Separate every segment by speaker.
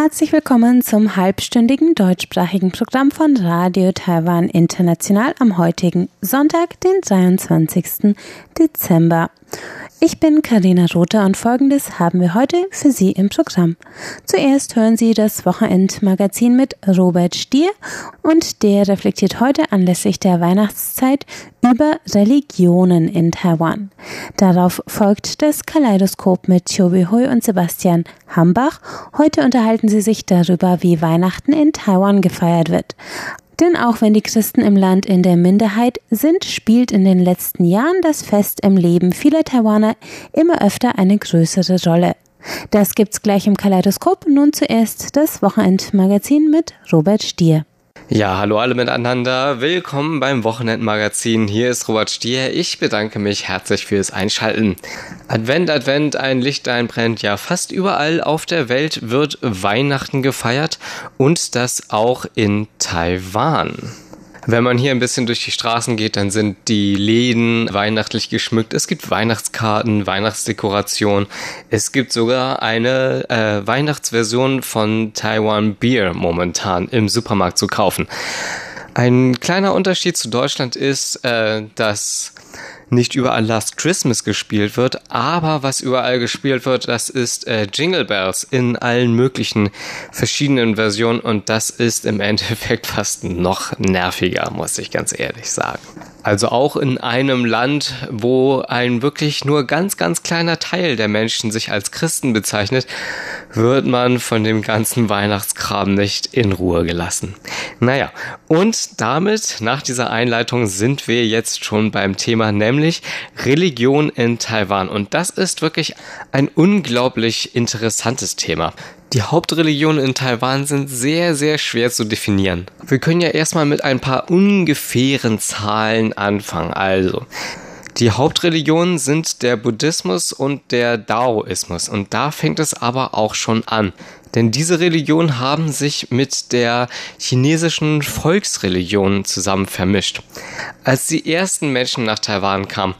Speaker 1: Herzlich willkommen zum halbstündigen deutschsprachigen Programm von Radio Taiwan International am heutigen Sonntag, den 23. Dezember. Ich bin Karina Rother und folgendes haben wir heute für Sie im Programm. Zuerst hören Sie das Wochenendmagazin mit Robert Stier und der reflektiert heute anlässlich der Weihnachtszeit über Religionen in Taiwan. Darauf folgt das Kaleidoskop mit Chobi Hui und Sebastian Hambach. Heute unterhalten sie sich darüber, wie Weihnachten in Taiwan gefeiert wird. Denn auch wenn die Christen im Land in der Minderheit sind, spielt in den letzten Jahren das Fest im Leben vieler Taiwaner immer öfter eine größere Rolle. Das gibt's gleich im Kaleidoskop. Nun zuerst das Wochenendmagazin mit Robert Stier.
Speaker 2: Ja, hallo alle miteinander. Willkommen beim Wochenendmagazin. Hier ist Robert Stier. Ich bedanke mich herzlich fürs Einschalten. Advent, Advent, ein Lichtlein brennt. Ja, fast überall auf der Welt wird Weihnachten gefeiert und das auch in Taiwan. Wenn man hier ein bisschen durch die Straßen geht, dann sind die Läden weihnachtlich geschmückt. Es gibt Weihnachtskarten, Weihnachtsdekoration. Es gibt sogar eine äh, Weihnachtsversion von Taiwan Beer momentan im Supermarkt zu kaufen. Ein kleiner Unterschied zu Deutschland ist, äh, dass nicht überall Last Christmas gespielt wird, aber was überall gespielt wird, das ist äh, Jingle Bells in allen möglichen verschiedenen Versionen und das ist im Endeffekt fast noch nerviger, muss ich ganz ehrlich sagen. Also auch in einem Land, wo ein wirklich nur ganz, ganz kleiner Teil der Menschen sich als Christen bezeichnet, wird man von dem ganzen Weihnachtskram nicht in Ruhe gelassen. Naja, und damit, nach dieser Einleitung, sind wir jetzt schon beim Thema, nämlich Religion in Taiwan. Und das ist wirklich ein unglaublich interessantes Thema. Die Hauptreligionen in Taiwan sind sehr, sehr schwer zu definieren. Wir können ja erstmal mit ein paar ungefähren Zahlen anfangen. Also, die Hauptreligionen sind der Buddhismus und der Daoismus. Und da fängt es aber auch schon an. Denn diese Religionen haben sich mit der chinesischen Volksreligion zusammen vermischt. Als die ersten Menschen nach Taiwan kamen,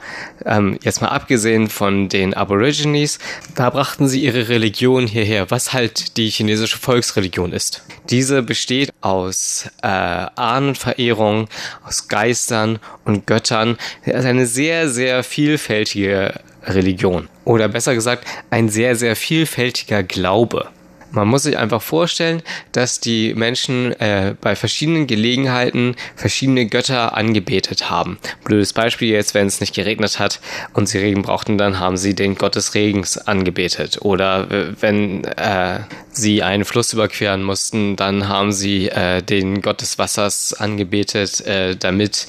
Speaker 2: ähm, jetzt mal abgesehen von den Aborigines, da brachten sie ihre Religion hierher, was halt die chinesische Volksreligion ist. Diese besteht aus äh, Ahnenverehrung, aus Geistern und Göttern. Es ist eine sehr, sehr vielfältige Religion. Oder besser gesagt, ein sehr, sehr vielfältiger Glaube. Man muss sich einfach vorstellen, dass die Menschen äh, bei verschiedenen Gelegenheiten verschiedene Götter angebetet haben. Blödes Beispiel jetzt, wenn es nicht geregnet hat und sie Regen brauchten, dann haben sie den Gott des Regens angebetet. Oder äh, wenn äh, sie einen Fluss überqueren mussten, dann haben sie äh, den Gott des Wassers angebetet, äh, damit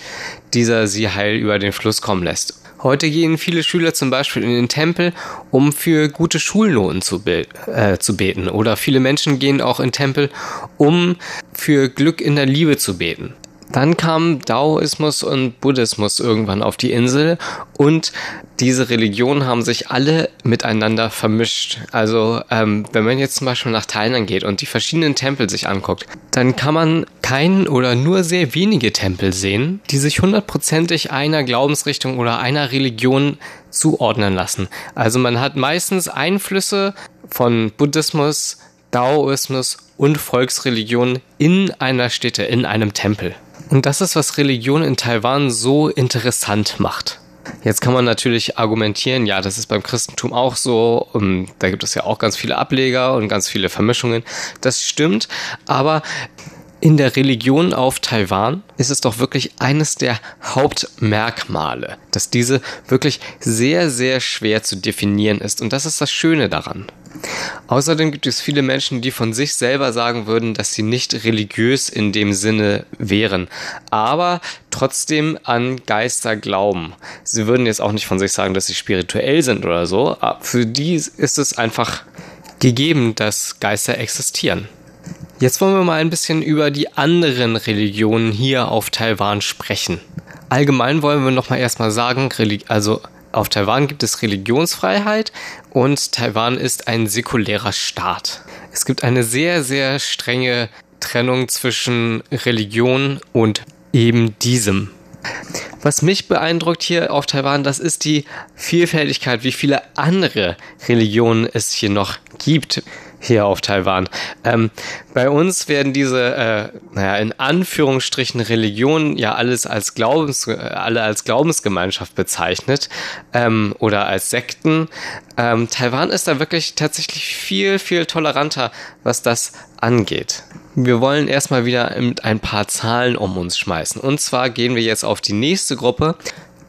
Speaker 2: dieser sie heil über den Fluss kommen lässt. Heute gehen viele Schüler zum Beispiel in den Tempel, um für gute Schulnoten zu, be äh, zu beten. Oder viele Menschen gehen auch in Tempel, um für Glück in der Liebe zu beten. Dann kamen Daoismus und Buddhismus irgendwann auf die Insel und diese Religionen haben sich alle miteinander vermischt. Also ähm, wenn man jetzt zum Beispiel nach Thailand geht und die verschiedenen Tempel sich anguckt, dann kann man keinen oder nur sehr wenige Tempel sehen, die sich hundertprozentig einer Glaubensrichtung oder einer Religion zuordnen lassen. Also man hat meistens Einflüsse von Buddhismus, Daoismus und Volksreligion in einer Stätte, in einem Tempel. Und das ist, was Religion in Taiwan so interessant macht. Jetzt kann man natürlich argumentieren, ja, das ist beim Christentum auch so. Da gibt es ja auch ganz viele Ableger und ganz viele Vermischungen. Das stimmt, aber in der Religion auf Taiwan ist es doch wirklich eines der Hauptmerkmale, dass diese wirklich sehr, sehr schwer zu definieren ist. Und das ist das Schöne daran. Außerdem gibt es viele Menschen, die von sich selber sagen würden, dass sie nicht religiös in dem Sinne wären, aber trotzdem an Geister glauben. Sie würden jetzt auch nicht von sich sagen, dass sie spirituell sind oder so. Für die ist es einfach gegeben, dass Geister existieren. Jetzt wollen wir mal ein bisschen über die anderen Religionen hier auf Taiwan sprechen. Allgemein wollen wir nochmal erstmal sagen, also auf Taiwan gibt es Religionsfreiheit und Taiwan ist ein säkulärer Staat. Es gibt eine sehr, sehr strenge Trennung zwischen Religion und eben diesem. Was mich beeindruckt hier auf Taiwan, das ist die Vielfältigkeit, wie viele andere Religionen es hier noch gibt hier auf Taiwan. Ähm, bei uns werden diese, äh, naja, in Anführungsstrichen Religionen ja alles als Glaubens, äh, alle als Glaubensgemeinschaft bezeichnet ähm, oder als Sekten. Ähm, Taiwan ist da wirklich tatsächlich viel, viel toleranter, was das angeht. Wir wollen erstmal wieder mit ein paar Zahlen um uns schmeißen. Und zwar gehen wir jetzt auf die nächste Gruppe.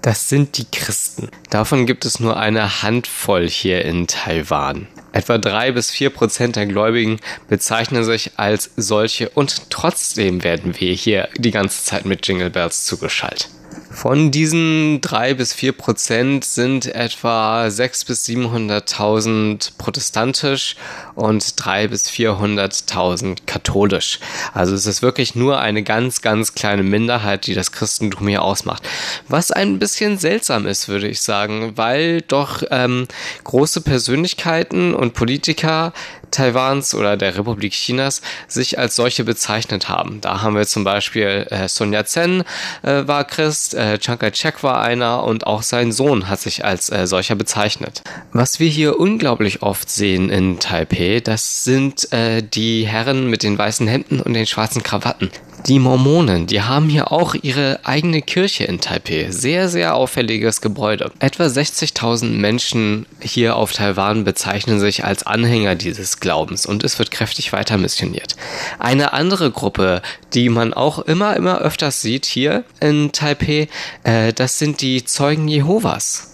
Speaker 2: Das sind die Christen. Davon gibt es nur eine Handvoll hier in Taiwan. Etwa drei bis vier Prozent der Gläubigen bezeichnen sich als solche und trotzdem werden wir hier die ganze Zeit mit Jingle Bells zugeschaltet. Von diesen drei bis vier Prozent sind etwa sechs bis 700.000 protestantisch und drei bis 400.000 katholisch. Also es ist wirklich nur eine ganz, ganz kleine Minderheit, die das Christentum hier ausmacht. Was ein bisschen seltsam ist, würde ich sagen, weil doch ähm, große Persönlichkeiten und Politiker Taiwans oder der Republik Chinas sich als solche bezeichnet haben. Da haben wir zum Beispiel äh, Sun Yat-sen äh, war Christ, äh, Chiang Kai-shek war einer und auch sein Sohn hat sich als äh, solcher bezeichnet. Was wir hier unglaublich oft sehen in Taipei, das sind äh, die Herren mit den weißen Hemden und den schwarzen Krawatten. Die Mormonen, die haben hier auch ihre eigene Kirche in Taipei. Sehr, sehr auffälliges Gebäude. Etwa 60.000 Menschen hier auf Taiwan bezeichnen sich als Anhänger dieses Glaubens und es wird kräftig weiter missioniert. Eine andere Gruppe, die man auch immer, immer öfters sieht hier in Taipei, äh, das sind die Zeugen Jehovas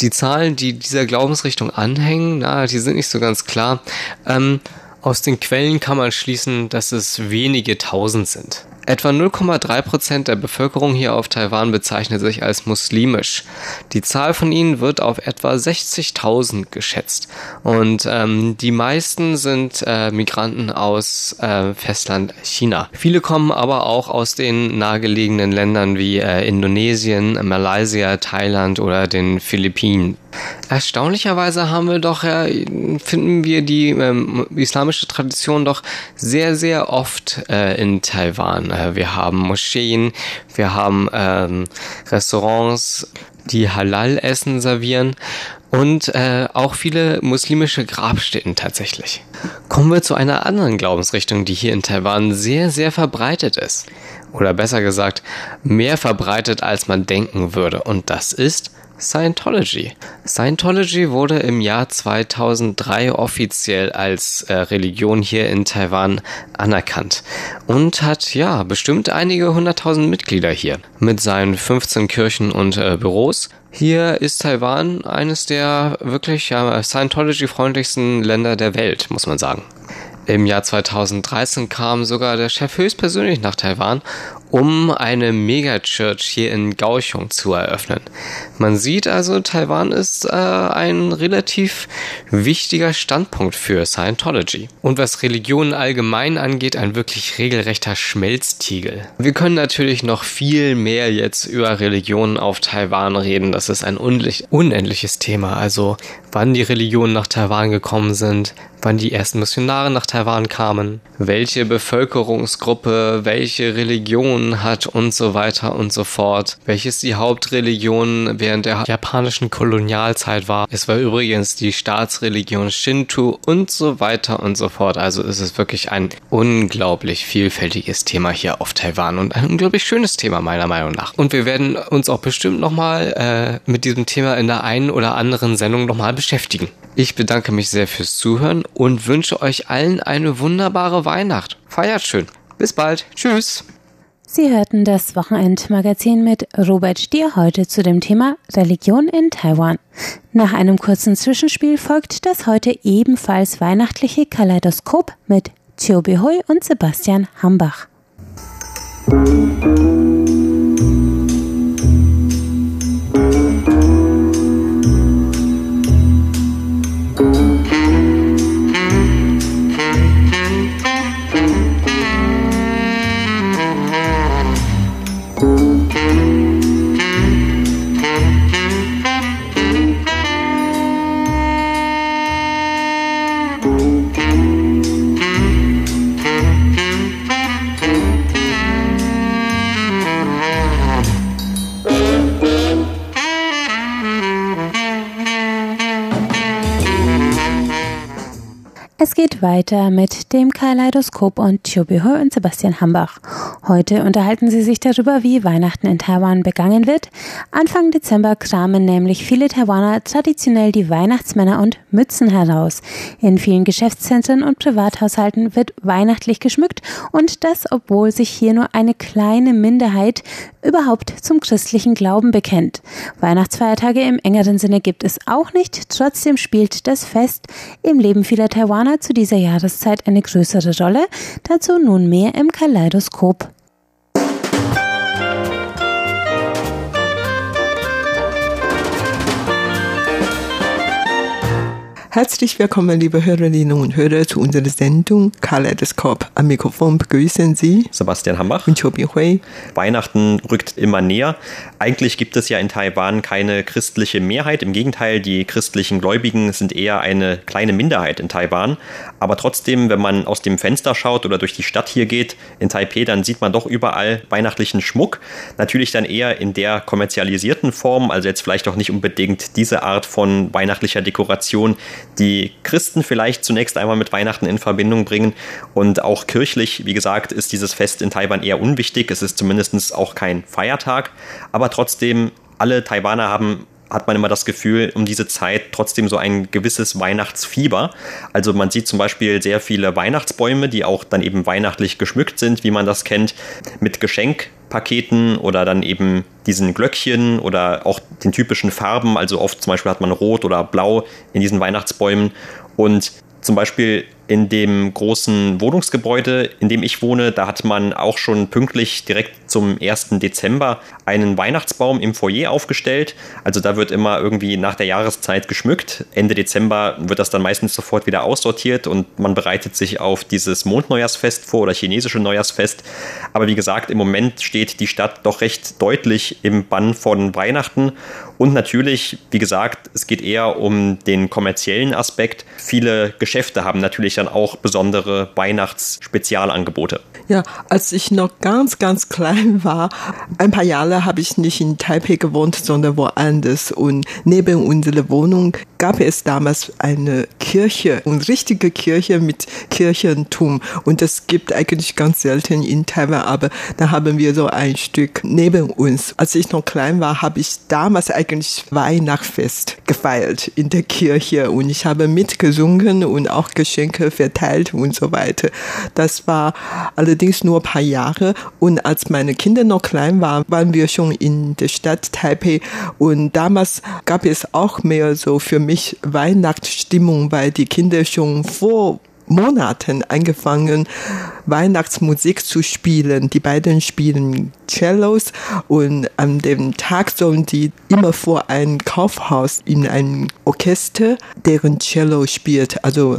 Speaker 2: die Zahlen, die dieser Glaubensrichtung anhängen, na, die sind nicht so ganz klar. Ähm, aus den Quellen kann man schließen, dass es wenige tausend sind. Etwa 0,3 Prozent der Bevölkerung hier auf Taiwan bezeichnet sich als muslimisch. Die Zahl von ihnen wird auf etwa 60.000 geschätzt. Und ähm, die meisten sind äh, Migranten aus äh, Festland China. Viele kommen aber auch aus den nahegelegenen Ländern wie äh, Indonesien, Malaysia, Thailand oder den Philippinen. Erstaunlicherweise haben wir doch, äh, finden wir die ähm, islamische Tradition doch sehr, sehr oft äh, in Taiwan. Äh, wir haben Moscheen, wir haben ähm, Restaurants, die Halal-Essen servieren und äh, auch viele muslimische Grabstätten tatsächlich. Kommen wir zu einer anderen Glaubensrichtung, die hier in Taiwan sehr, sehr verbreitet ist. Oder besser gesagt, mehr verbreitet, als man denken würde. Und das ist Scientology. Scientology wurde im Jahr 2003 offiziell als äh, Religion hier in Taiwan anerkannt und hat ja bestimmt einige hunderttausend Mitglieder hier mit seinen 15 Kirchen und äh, Büros. Hier ist Taiwan eines der wirklich ja, Scientology-freundlichsten Länder der Welt, muss man sagen. Im Jahr 2013 kam sogar der Chef höchstpersönlich nach Taiwan um eine Megachurch hier in Kaohsiung zu eröffnen. Man sieht also, Taiwan ist äh, ein relativ wichtiger Standpunkt für Scientology. Und was Religionen allgemein angeht, ein wirklich regelrechter Schmelztiegel. Wir können natürlich noch viel mehr jetzt über Religionen auf Taiwan reden. Das ist ein unendliches Thema. Also wann die Religionen nach Taiwan gekommen sind, wann die ersten Missionare nach Taiwan kamen, welche Bevölkerungsgruppe, welche Religion hat und so weiter und so fort, welches die Hauptreligion während der japanischen Kolonialzeit war. Es war übrigens die Staatsreligion Shinto und so weiter und so fort. Also es ist wirklich ein unglaublich vielfältiges Thema hier auf Taiwan und ein unglaublich schönes Thema meiner Meinung nach. Und wir werden uns auch bestimmt nochmal äh, mit diesem Thema in der einen oder anderen Sendung nochmal beschäftigen. Ich bedanke mich sehr fürs Zuhören und wünsche euch allen eine wunderbare Weihnacht. Feiert schön. Bis bald. Tschüss.
Speaker 1: Sie hörten das Wochenendmagazin mit Robert Stier heute zu dem Thema Religion in Taiwan. Nach einem kurzen Zwischenspiel folgt das heute ebenfalls weihnachtliche Kaleidoskop mit Chiu Bihui und Sebastian Hambach. Musik geht weiter mit dem Kaleidoskop und Chubihö und Sebastian Hambach. Heute unterhalten sie sich darüber, wie Weihnachten in Taiwan begangen wird. Anfang Dezember kramen nämlich viele Taiwaner traditionell die Weihnachtsmänner und Mützen heraus. In vielen Geschäftszentren und Privathaushalten wird weihnachtlich geschmückt und das, obwohl sich hier nur eine kleine Minderheit überhaupt zum christlichen Glauben bekennt. Weihnachtsfeiertage im engeren Sinne gibt es auch nicht, trotzdem spielt das Fest im Leben vieler Taiwaner zu dieser Jahreszeit eine größere Rolle. Dazu nun mehr im Kaleidoskop.
Speaker 3: Herzlich willkommen, liebe Hörerinnen und Hörer, zu unserer Sendung Kaleidoskop. Am Mikrofon begrüßen Sie
Speaker 4: Sebastian Hambach
Speaker 3: und Chobi Hui.
Speaker 4: Weihnachten rückt immer näher. Eigentlich gibt es ja in Taiwan keine christliche Mehrheit. Im Gegenteil, die christlichen Gläubigen sind eher eine kleine Minderheit in Taiwan. Aber trotzdem, wenn man aus dem Fenster schaut oder durch die Stadt hier geht in Taipei, dann sieht man doch überall weihnachtlichen Schmuck. Natürlich dann eher in der kommerzialisierten Form, also jetzt vielleicht auch nicht unbedingt diese Art von weihnachtlicher Dekoration, die Christen vielleicht zunächst einmal mit Weihnachten in Verbindung bringen. Und auch kirchlich, wie gesagt, ist dieses Fest in Taiwan eher unwichtig. Es ist zumindest auch kein Feiertag. Aber trotzdem, alle Taiwaner haben hat man immer das Gefühl, um diese Zeit trotzdem so ein gewisses Weihnachtsfieber. Also man sieht zum Beispiel sehr viele Weihnachtsbäume, die auch dann eben weihnachtlich geschmückt sind, wie man das kennt, mit Geschenkpaketen oder dann eben diesen Glöckchen oder auch den typischen Farben. Also oft zum Beispiel hat man Rot oder Blau in diesen Weihnachtsbäumen. Und zum Beispiel in dem großen Wohnungsgebäude, in dem ich wohne, da hat man auch schon pünktlich direkt zum 1. Dezember einen Weihnachtsbaum im Foyer aufgestellt. Also da wird immer irgendwie nach der Jahreszeit geschmückt. Ende Dezember wird das dann meistens sofort wieder aussortiert und man bereitet sich auf dieses Mondneujahrsfest vor oder chinesische Neujahrsfest. Aber wie gesagt, im Moment steht die Stadt doch recht deutlich im Bann von Weihnachten. Und natürlich, wie gesagt, es geht eher um den kommerziellen Aspekt. Viele Geschäfte haben natürlich dann auch besondere Weihnachtsspezialangebote.
Speaker 3: Ja, als ich noch ganz, ganz klein war, ein paar Jahre habe ich nicht in Taipei gewohnt, sondern woanders. Und neben unserer Wohnung gab es damals eine Kirche, eine richtige Kirche mit Kirchentum. Und das gibt eigentlich ganz selten in Taiwan, aber da haben wir so ein Stück neben uns. Als ich noch klein war, habe ich damals eigentlich Weihnachtsfest gefeiert in der Kirche und ich habe mitgesungen und auch Geschenke verteilt und so weiter. Das war allerdings nur ein paar Jahre und als meine Kinder noch klein waren, waren wir schon in der Stadt Taipei und damals gab es auch mehr so für mich Weihnachtsstimmung, weil die Kinder schon vor Monaten angefangen, Weihnachtsmusik zu spielen. Die beiden spielen Cellos und an dem Tag sollen die immer vor ein Kaufhaus in ein Orchester, deren Cello spielt. Also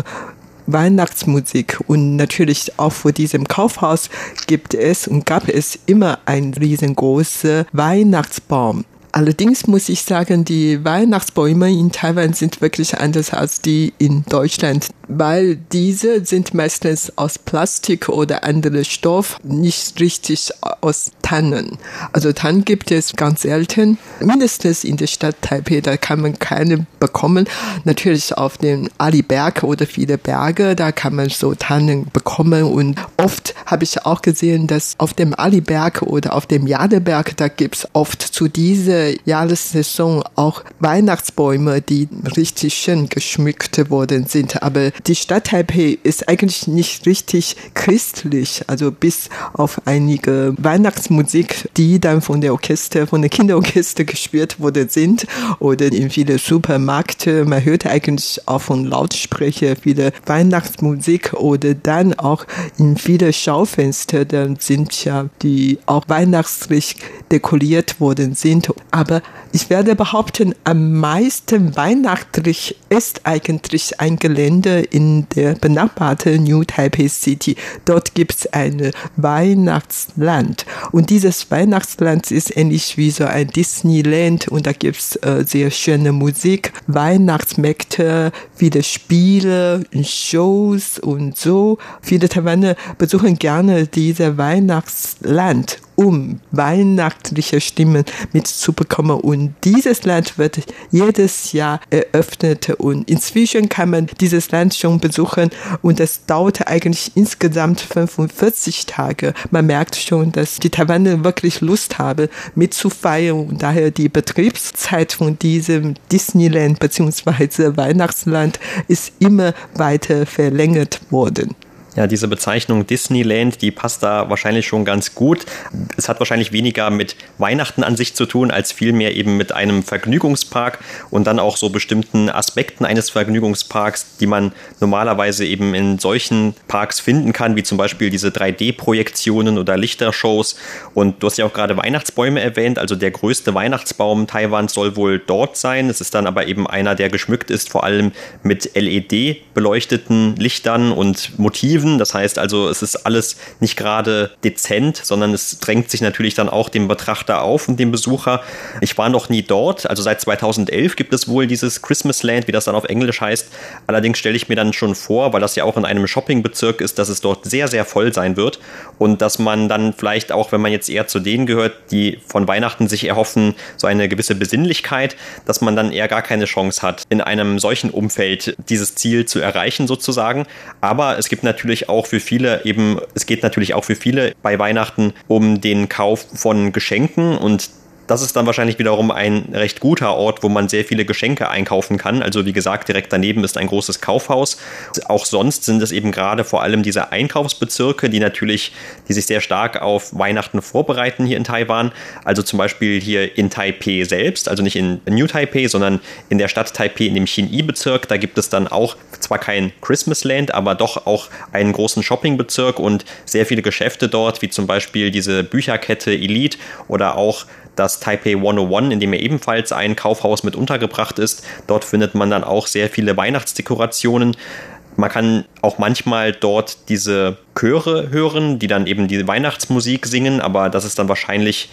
Speaker 3: Weihnachtsmusik und natürlich auch vor diesem Kaufhaus gibt es und gab es immer einen riesengroßen Weihnachtsbaum. Allerdings muss ich sagen, die Weihnachtsbäume in Taiwan sind wirklich anders als die in Deutschland, weil diese sind meistens aus Plastik oder anderem Stoff, nicht richtig aus Tannen. Also Tannen gibt es ganz selten, mindestens in der Stadt Taipei, da kann man keine bekommen. Natürlich auf dem Ali-Berg oder viele Berge, da kann man so Tannen bekommen und oft habe ich auch gesehen, dass auf dem Ali-Berg oder auf dem Jadeberg, da gibt's oft zu dieser Jahressaison auch Weihnachtsbäume, die richtig schön geschmückt worden sind. Aber die Stadt Taipei ist eigentlich nicht richtig christlich. Also bis auf einige Weihnachtsmusik, die dann von der Orchester, von der Kinderorchester gespielt worden sind oder in viele Supermärkte. Man hört eigentlich auch von Lautsprecher viele Weihnachtsmusik oder dann auch in viele Schaufenster, dann sind ja die auch weihnachtlich dekoriert worden sind. Aber ich werde behaupten, am meisten weihnachtlich ist eigentlich ein Gelände in der benachbarten New Taipei City. Dort gibt es ein Weihnachtsland. Und dieses Weihnachtsland ist ähnlich wie so ein Disneyland und da gibt es äh, sehr schöne Musik, Weihnachtsmärkte, viele Spiele, Shows und so. Viele Taiwaner besuchen gerne dieses Weihnachtsland um weihnachtliche Stimmen mitzubekommen. Und dieses Land wird jedes Jahr eröffnet und inzwischen kann man dieses Land schon besuchen und es dauert eigentlich insgesamt 45 Tage. Man merkt schon, dass die Taiwaner wirklich Lust haben, mitzufeiern und daher die Betriebszeit von diesem Disneyland bzw. Weihnachtsland ist immer weiter verlängert worden.
Speaker 4: Ja, diese Bezeichnung Disneyland, die passt da wahrscheinlich schon ganz gut. Es hat wahrscheinlich weniger mit Weihnachten an sich zu tun, als vielmehr eben mit einem Vergnügungspark und dann auch so bestimmten Aspekten eines Vergnügungsparks, die man normalerweise eben in solchen Parks finden kann, wie zum Beispiel diese 3D-Projektionen oder Lichtershows. Und du hast ja auch gerade Weihnachtsbäume erwähnt, also der größte Weihnachtsbaum Taiwans soll wohl dort sein. Es ist dann aber eben einer, der geschmückt ist, vor allem mit LED beleuchteten Lichtern und Motiven Alternativen. Das heißt also, es ist alles nicht gerade dezent, sondern es drängt sich natürlich dann auch dem Betrachter auf und dem Besucher. Ich war noch nie dort. Also seit 2011 gibt es wohl dieses Christmas Land, wie das dann auf Englisch heißt. Allerdings stelle ich mir dann schon vor, weil das ja auch in einem Shoppingbezirk ist, dass es dort sehr, sehr voll sein wird und dass man dann vielleicht auch, wenn man jetzt eher zu denen gehört, die von Weihnachten sich erhoffen, so eine gewisse Besinnlichkeit, dass man dann eher gar keine Chance hat, in einem solchen Umfeld dieses Ziel zu erreichen sozusagen. Aber es gibt natürlich natürlich auch für viele eben, es geht natürlich auch für viele bei Weihnachten um den Kauf von Geschenken und das ist dann wahrscheinlich wiederum ein recht guter Ort, wo man sehr viele Geschenke einkaufen kann. Also wie gesagt, direkt daneben ist ein großes Kaufhaus. Auch sonst sind es eben gerade vor allem diese Einkaufsbezirke, die natürlich, die sich sehr stark auf Weihnachten vorbereiten hier in Taiwan. Also zum Beispiel hier in Taipei selbst, also nicht in New Taipei, sondern in der Stadt Taipei in dem Xin-I-Bezirk. Da gibt es dann auch zwar kein Christmas Land, aber doch auch einen großen Shoppingbezirk und sehr viele Geschäfte dort, wie zum Beispiel diese Bücherkette Elite oder auch das Taipei 101, in dem er ebenfalls ein Kaufhaus mit untergebracht ist. Dort findet man dann auch sehr viele Weihnachtsdekorationen. Man kann auch manchmal dort diese Chöre hören, die dann eben die Weihnachtsmusik singen, aber das ist dann wahrscheinlich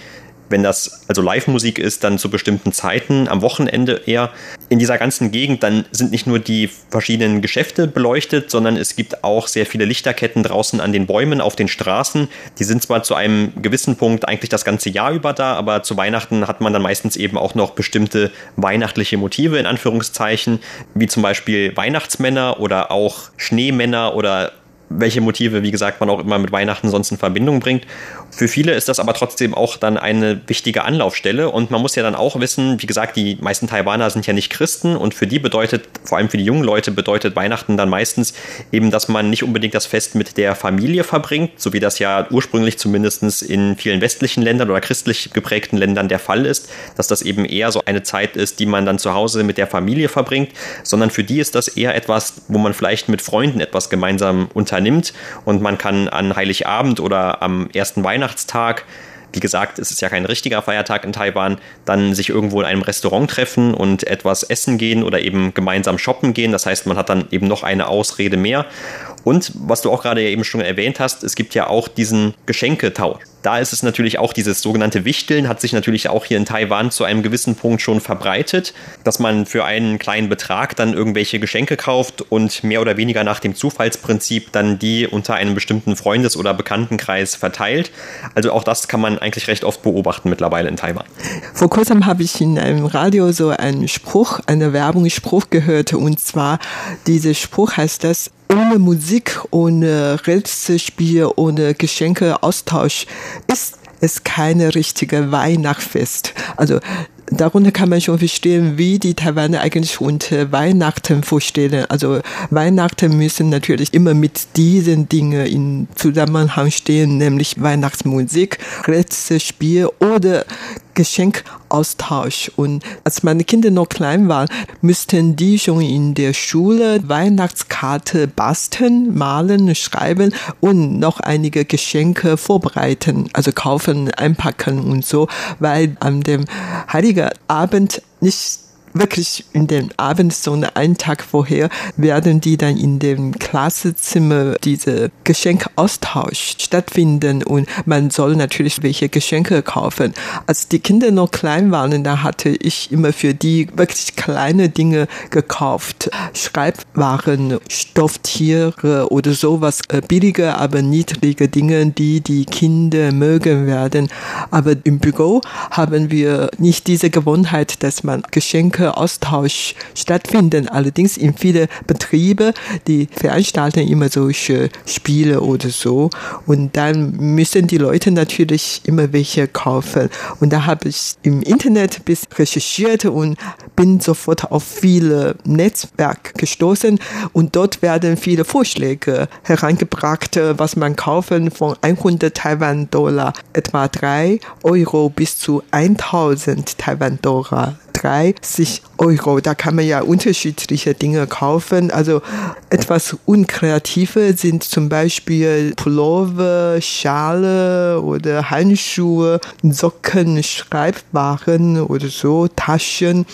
Speaker 4: wenn das also Live-Musik ist, dann zu bestimmten Zeiten, am Wochenende eher. In dieser ganzen Gegend dann sind nicht nur die verschiedenen Geschäfte beleuchtet, sondern es gibt auch sehr viele Lichterketten draußen an den Bäumen, auf den Straßen. Die sind zwar zu einem gewissen Punkt eigentlich das ganze Jahr über da, aber zu Weihnachten hat man dann meistens eben auch noch bestimmte weihnachtliche Motive in Anführungszeichen, wie zum Beispiel Weihnachtsmänner oder auch Schneemänner oder welche Motive, wie gesagt, man auch immer mit Weihnachten sonst in Verbindung bringt. Für viele ist das aber trotzdem auch dann eine wichtige Anlaufstelle und man muss ja dann auch wissen, wie gesagt, die meisten Taiwaner sind ja nicht Christen und für die bedeutet, vor allem für die jungen Leute, bedeutet Weihnachten dann meistens eben, dass man nicht unbedingt das Fest mit der Familie verbringt, so wie das ja ursprünglich zumindest in vielen westlichen Ländern oder christlich geprägten Ländern der Fall ist, dass das eben eher so eine Zeit ist, die man dann zu Hause mit der Familie verbringt, sondern für die ist das eher etwas, wo man vielleicht mit Freunden etwas gemeinsam unternimmt nimmt und man kann an Heiligabend oder am ersten Weihnachtstag wie gesagt, es ist ja kein richtiger Feiertag in Taiwan, dann sich irgendwo in einem Restaurant treffen und etwas essen gehen oder eben gemeinsam shoppen gehen. Das heißt, man hat dann eben noch eine Ausrede mehr. Und was du auch gerade eben schon erwähnt hast, es gibt ja auch diesen Geschenketausch. Da ist es natürlich auch dieses sogenannte Wichteln, hat sich natürlich auch hier in Taiwan zu einem gewissen Punkt schon verbreitet, dass man für einen kleinen Betrag dann irgendwelche Geschenke kauft und mehr oder weniger nach dem Zufallsprinzip dann die unter einem bestimmten Freundes- oder Bekanntenkreis verteilt. Also auch das kann man eigentlich recht oft beobachten mittlerweile in Taiwan.
Speaker 3: Vor kurzem habe ich in einem Radio so einen Spruch, eine Werbung, Spruch gehört und zwar dieser Spruch heißt das, ohne Musik, ohne Rätselspiel, ohne Geschenke, Austausch ist es keine richtige Weihnachtsfest. Also darunter kann man schon verstehen, wie die Taiwaner eigentlich unter Weihnachten vorstellen. Also Weihnachten müssen natürlich immer mit diesen Dingen in Zusammenhang stehen, nämlich Weihnachtsmusik, Rätselspiel oder Geschenkaustausch. Und als meine Kinder noch klein waren, müssten die schon in der Schule Weihnachtskarte basteln, malen, schreiben und noch einige Geschenke vorbereiten, also kaufen, einpacken und so, weil an dem Heiligen Abend nicht wirklich in den Abend, so einen Tag vorher, werden die dann in dem Klassenzimmer diese Geschenkaustausch stattfinden und man soll natürlich welche Geschenke kaufen. Als die Kinder noch klein waren, da hatte ich immer für die wirklich kleine Dinge gekauft. Schreibwaren, Stofftiere oder sowas, äh, billige, aber niedrige Dinge, die die Kinder mögen werden. Aber im Büro haben wir nicht diese Gewohnheit, dass man Geschenkeaustausch stattfinden. Allerdings in viele Betriebe, die veranstalten immer solche Spiele oder so. Und dann müssen die Leute natürlich immer welche kaufen. Und da habe ich im Internet bis recherchiert und bin sofort auf viele Netzwerke gestoßen. Und dort werden viele Vorschläge hereingebracht, was man kaufen von 100 Taiwan-Dollar, etwa 3 Euro bis zu 1000 Taiwan-Dollar 30 Euro. Da kann man ja unterschiedliche Dinge kaufen. Also etwas unkreative sind zum Beispiel Pullover, Schale oder Handschuhe, Socken, Schreibwaren oder so, Taschen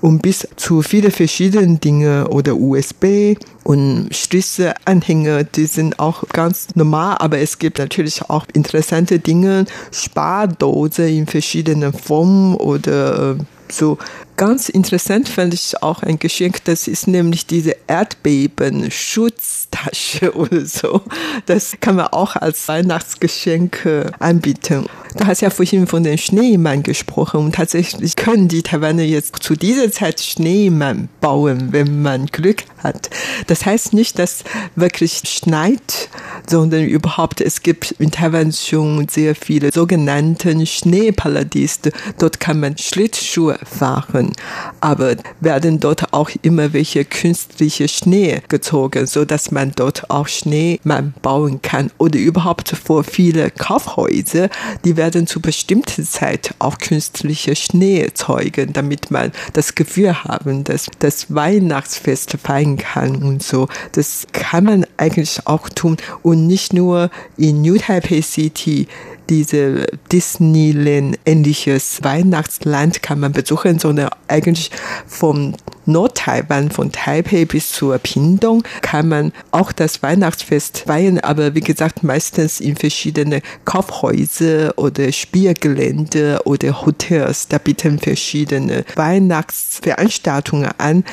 Speaker 3: und bis zu viele verschiedene Dinge oder USB und Schlüsselanhänger, die sind auch ganz normal, aber es gibt natürlich auch interessante Dinge, Spardose in verschiedenen Formen oder äh, so ganz interessant fand ich auch ein Geschenk, das ist nämlich diese Erdbeben-Schutztasche oder so. Das kann man auch als Weihnachtsgeschenk anbieten. Du hast ja vorhin von den Schneemann gesprochen und tatsächlich können die Taiwaner jetzt zu dieser Zeit Schneemann bauen, wenn man Glück hat. Das heißt nicht, dass wirklich schneit, sondern überhaupt es gibt in Taiwan schon sehr viele sogenannten Schneeparadiese. Dort kann man Schlittschuhe fahren, aber werden dort auch immer welche künstliche Schnee gezogen, so dass man dort auch Schneemann bauen kann oder überhaupt vor viele Kaufhäuser, die werden werden zu bestimmter Zeit auch künstliche Schnee zeugen, damit man das Gefühl haben, dass das Weihnachtsfest feiern kann und so. Das kann man eigentlich auch tun und nicht nur in New Taipei City diese Disneyland-ähnliches Weihnachtsland kann man besuchen, sondern eigentlich vom Nordtaiwan, von Taipei bis zur Pingdong, kann man auch das Weihnachtsfest feiern, aber wie gesagt, meistens in verschiedene Kaufhäuser oder Spielgelände oder Hotels. Da bieten verschiedene Weihnachtsveranstaltungen an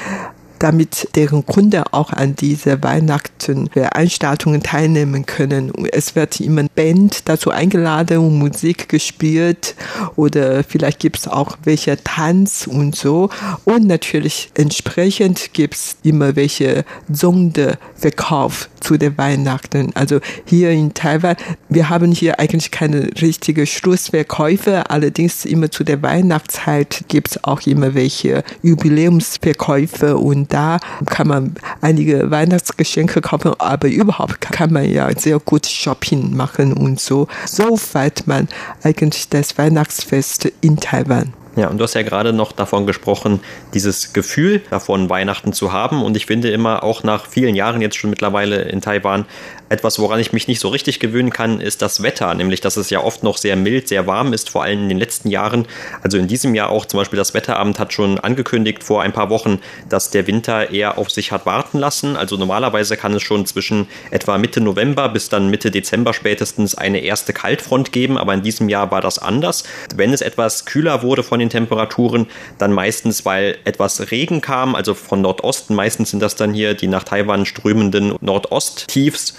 Speaker 3: damit deren Kunden auch an diese Weihnachtenveranstaltungen teilnehmen können. Es wird immer Band dazu eingeladen und Musik gespielt oder vielleicht gibt es auch welche Tanz und so. Und natürlich entsprechend gibt es immer welche Sonderverkauf zu den Weihnachten. Also hier in Taiwan, wir haben hier eigentlich keine richtige Schlussverkäufe, allerdings immer zu der Weihnachtszeit gibt es auch immer welche Jubiläumsverkäufe und da kann man einige Weihnachtsgeschenke kaufen, aber überhaupt kann man ja sehr gut Shopping machen und so. So feiert man eigentlich das Weihnachtsfest in Taiwan.
Speaker 4: Ja, und du hast ja gerade noch davon gesprochen, dieses Gefühl davon, Weihnachten zu haben. Und ich finde immer, auch nach vielen Jahren jetzt schon mittlerweile in Taiwan, etwas, woran ich mich nicht so richtig gewöhnen kann, ist das Wetter, nämlich dass es ja oft noch sehr mild, sehr warm ist, vor allem in den letzten Jahren. Also in diesem Jahr auch zum Beispiel das Wetteramt hat schon angekündigt vor ein paar Wochen, dass der Winter eher auf sich hat warten lassen. Also normalerweise kann es schon zwischen etwa Mitte November bis dann Mitte Dezember spätestens eine erste Kaltfront geben, aber in diesem Jahr war das anders. Wenn es etwas kühler wurde von den Temperaturen, dann meistens, weil etwas Regen kam, also von Nordosten, meistens sind das dann hier die nach Taiwan strömenden Nordosttiefs.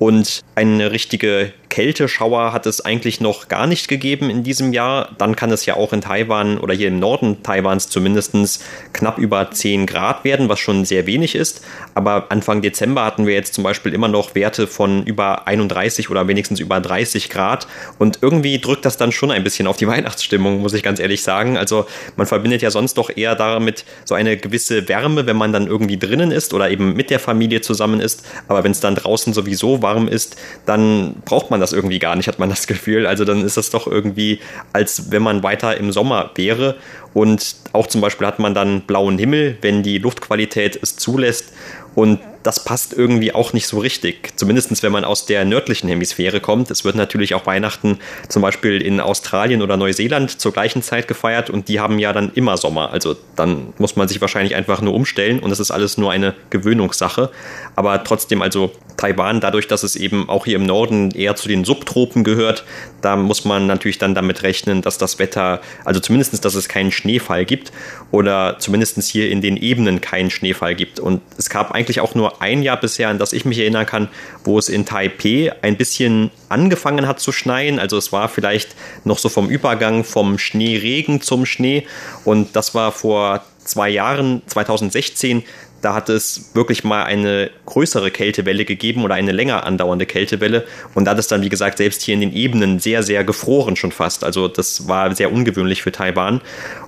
Speaker 4: Und eine richtige Kälteschauer hat es eigentlich noch gar nicht gegeben in diesem Jahr. Dann kann es ja auch in Taiwan oder hier im Norden Taiwans zumindest knapp über 10 Grad werden, was schon sehr wenig ist. Aber Anfang Dezember hatten wir jetzt zum Beispiel immer noch Werte von über 31 oder wenigstens über 30 Grad. Und irgendwie drückt das dann schon ein bisschen auf die Weihnachtsstimmung, muss ich ganz ehrlich sagen. Also man verbindet ja sonst doch eher damit so eine gewisse Wärme, wenn man dann irgendwie drinnen ist oder eben mit der Familie zusammen ist. Aber wenn es dann draußen sowieso warm ist, dann braucht man das das irgendwie gar nicht, hat man das Gefühl. Also dann ist das doch irgendwie, als wenn man weiter im Sommer wäre. Und auch zum Beispiel hat man dann blauen Himmel, wenn die Luftqualität es zulässt. Und das passt irgendwie auch nicht so richtig. Zumindest wenn man aus der nördlichen Hemisphäre kommt. Es wird natürlich auch Weihnachten zum Beispiel in Australien oder Neuseeland zur gleichen Zeit gefeiert und die haben ja dann immer Sommer. Also dann muss man sich wahrscheinlich einfach nur umstellen und es ist alles nur eine Gewöhnungssache. Aber trotzdem, also Taiwan, dadurch, dass es eben auch hier im Norden eher zu den Subtropen gehört, da muss man natürlich dann damit rechnen, dass das Wetter, also zumindest, dass es keinen Schneefall gibt oder zumindest hier in den Ebenen keinen Schneefall gibt. Und es gab eigentlich auch nur ein Jahr bisher, an das ich mich erinnern kann, wo es in Taipei ein bisschen angefangen hat zu schneien. Also es war vielleicht noch so vom Übergang vom Schneeregen zum Schnee. Und das war vor zwei Jahren, 2016, da hat es wirklich mal eine größere Kältewelle gegeben oder eine länger andauernde Kältewelle. Und da hat es dann, wie gesagt, selbst hier in den Ebenen sehr, sehr gefroren schon fast. Also das war sehr ungewöhnlich für Taiwan.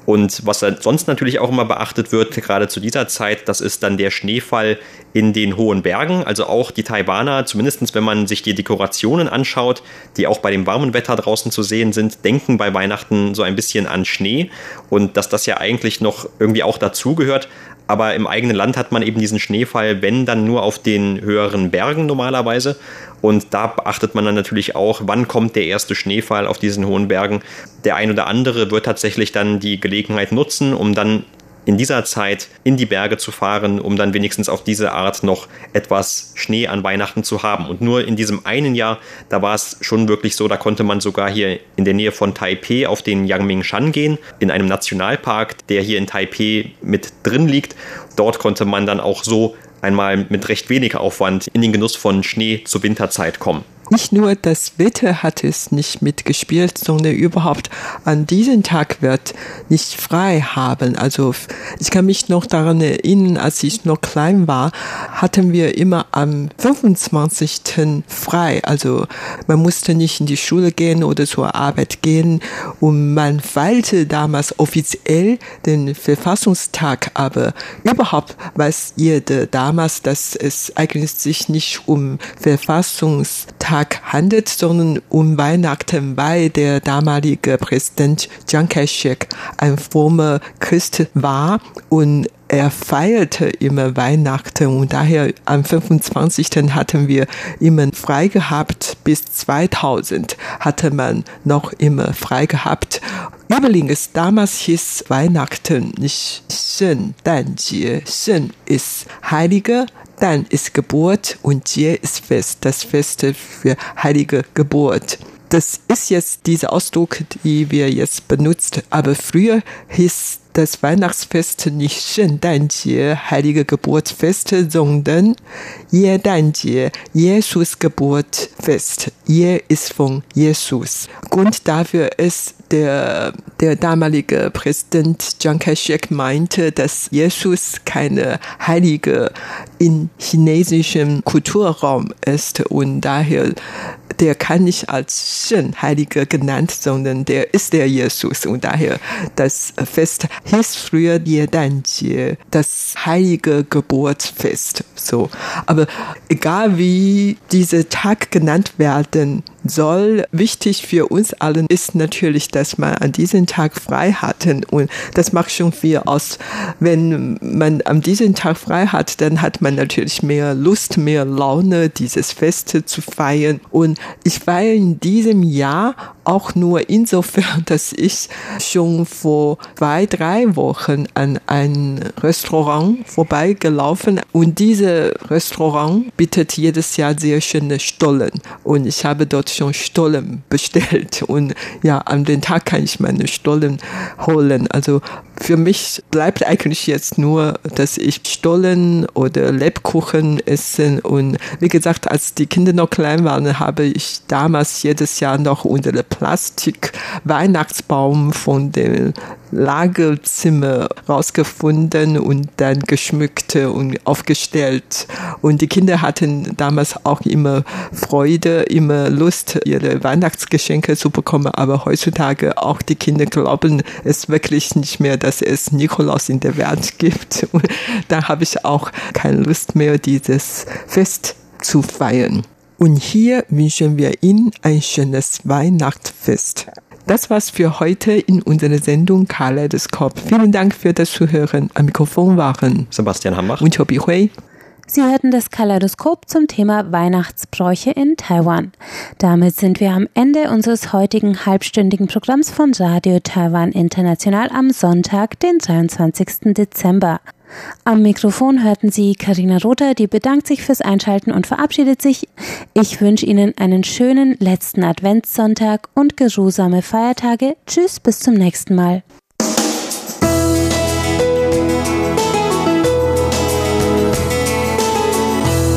Speaker 4: Und was sonst natürlich auch immer beachtet wird, gerade zu dieser Zeit, das ist dann der Schneefall in den hohen Bergen. Also auch die Taiwaner, zumindest wenn man sich die Dekorationen anschaut, die auch bei dem warmen Wetter draußen zu sehen sind, denken bei Weihnachten so ein bisschen an Schnee. Und dass das ja eigentlich noch irgendwie auch dazugehört. Aber im eigenen Land hat man eben diesen Schneefall, wenn dann nur auf den höheren Bergen normalerweise. Und da beachtet man dann natürlich auch, wann kommt der erste Schneefall auf diesen hohen Bergen. Der ein oder andere wird tatsächlich dann die Gelegenheit nutzen, um dann in dieser Zeit in die Berge zu fahren, um dann wenigstens auf diese Art noch etwas Schnee an Weihnachten zu haben. Und nur in diesem einen Jahr, da war es schon wirklich so, da konnte man sogar hier in der Nähe von Taipei auf den Yangmingshan gehen, in einem Nationalpark, der hier in Taipei mit drin liegt. Dort konnte man dann auch so einmal mit recht wenig Aufwand in den Genuss von Schnee zur Winterzeit kommen
Speaker 3: nicht nur das Wetter hat es nicht mitgespielt, sondern überhaupt an diesem Tag wird nicht frei haben. Also ich kann mich noch daran erinnern, als ich noch klein war, hatten wir immer am 25. frei. Also man musste nicht in die Schule gehen oder zur Arbeit gehen und man feilte damals offiziell den Verfassungstag, aber überhaupt weiß jeder damals, dass es eigentlich sich nicht um Verfassungstag Tag handelt, sondern um Weihnachten, weil der damalige Präsident Chiang Kai-shek ein frommer Christ war und er feierte immer Weihnachten und daher am 25. hatten wir immer frei gehabt. Bis 2000 hatte man noch immer frei gehabt. Übrigens, damals hieß Weihnachten nicht Shen Dan Jie. Shen ist Heiliger, dann ist Geburt und Jie ist Fest, das Feste für heilige Geburt. Das ist jetzt dieser Ausdruck, die wir jetzt benutzt, aber früher hieß das Weihnachtsfest nicht Shendanjie, heilige Geburtsfest, sondern Jedanjie, Jesus Geburtfest. Je ist von Jesus. Grund dafür ist, der, der damalige Präsident Chiang Kai-shek meinte, dass Jesus keine Heilige in chinesischem Kulturraum ist und daher der kann nicht als Shen Heiliger genannt, sondern der ist der Jesus und daher das Fest hieß früher Jedanjie, das heilige Geburtsfest. So. Aber egal wie diese Tag genannt werden soll, wichtig für uns allen ist natürlich, dass man an diesem Tag frei hat. Und das macht schon viel aus. Wenn man an diesem Tag frei hat, dann hat man natürlich mehr Lust, mehr Laune, dieses Fest zu feiern. Und ich feiere in diesem Jahr auch nur insofern, dass ich schon vor zwei, drei Wochen an ein Restaurant vorbeigelaufen und dieses Restaurant bietet jedes Jahr sehr schöne Stollen und ich habe dort schon Stollen bestellt und ja, an den Tag kann ich meine Stollen holen. Also für mich bleibt eigentlich jetzt nur, dass ich Stollen oder Lebkuchen essen. Und wie gesagt, als die Kinder noch klein waren, habe ich damals jedes Jahr noch unter der Plastik-Weihnachtsbaum von dem Lagerzimmer rausgefunden und dann geschmückt und aufgestellt. Und die Kinder hatten damals auch immer Freude, immer Lust, ihre Weihnachtsgeschenke zu bekommen. Aber heutzutage auch die Kinder glauben es wirklich nicht mehr, dass es Nikolaus in der Welt gibt. Und da habe ich auch keine Lust mehr, dieses Fest zu feiern. Und hier wünschen wir Ihnen ein schönes Weihnachtsfest. Das war's für heute in unserer Sendung Kaleidoskop. Vielen Dank für das Zuhören. Am Mikrofon waren
Speaker 4: Sebastian Hambach
Speaker 3: und Chobi Hui.
Speaker 1: Sie hörten das Kaleidoskop zum Thema Weihnachtsbräuche in Taiwan. Damit sind wir am Ende unseres heutigen halbstündigen Programms von Radio Taiwan International am Sonntag, den 23. Dezember. Am Mikrofon hörten Sie Karina Rother, die bedankt sich fürs Einschalten und verabschiedet sich. Ich wünsche Ihnen einen schönen letzten Adventssonntag und geruhsame Feiertage. Tschüss, bis zum nächsten Mal.